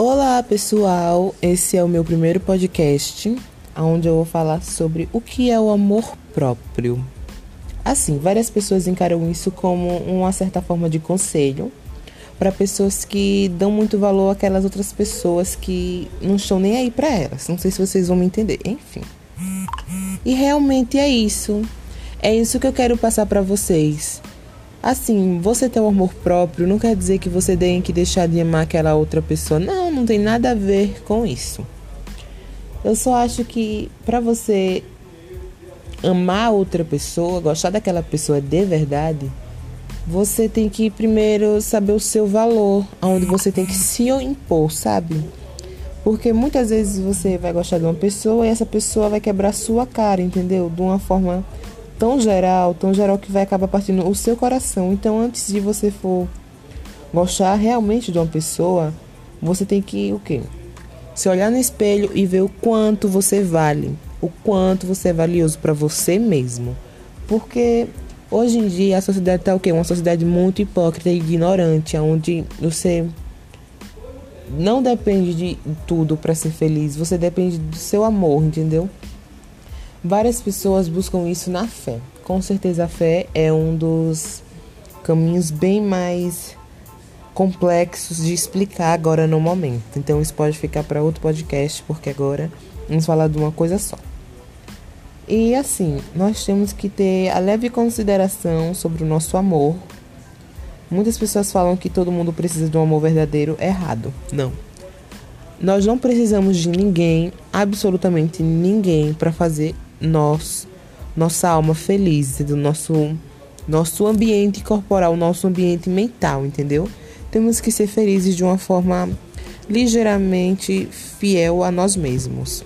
Olá, pessoal. Esse é o meu primeiro podcast, onde eu vou falar sobre o que é o amor próprio. Assim, várias pessoas encaram isso como uma certa forma de conselho para pessoas que dão muito valor àquelas outras pessoas que não estão nem aí para elas. Não sei se vocês vão me entender. Enfim. E realmente é isso. É isso que eu quero passar para vocês. Assim, você ter um amor próprio não quer dizer que você tem que deixar de amar aquela outra pessoa. Não, não tem nada a ver com isso. Eu só acho que para você amar outra pessoa, gostar daquela pessoa de verdade, você tem que primeiro saber o seu valor, aonde você tem que se impor, sabe? Porque muitas vezes você vai gostar de uma pessoa e essa pessoa vai quebrar sua cara, entendeu? De uma forma tão geral, tão geral que vai acabar partindo o seu coração. Então, antes de você for gostar realmente de uma pessoa, você tem que o quê? Se olhar no espelho e ver o quanto você vale, o quanto você é valioso para você mesmo. Porque hoje em dia a sociedade tá o quê? Uma sociedade muito hipócrita e ignorante, onde você não depende de tudo para ser feliz, você depende do seu amor, entendeu? Várias pessoas buscam isso na fé. Com certeza a fé é um dos caminhos bem mais complexos de explicar agora no momento. Então isso pode ficar para outro podcast, porque agora vamos falar de uma coisa só. E assim, nós temos que ter a leve consideração sobre o nosso amor. Muitas pessoas falam que todo mundo precisa de um amor verdadeiro. Errado. Não. Nós não precisamos de ninguém, absolutamente ninguém, para fazer nós, nossa alma feliz, do nosso, nosso ambiente corporal, nosso ambiente mental, entendeu? Temos que ser felizes de uma forma ligeiramente fiel a nós mesmos.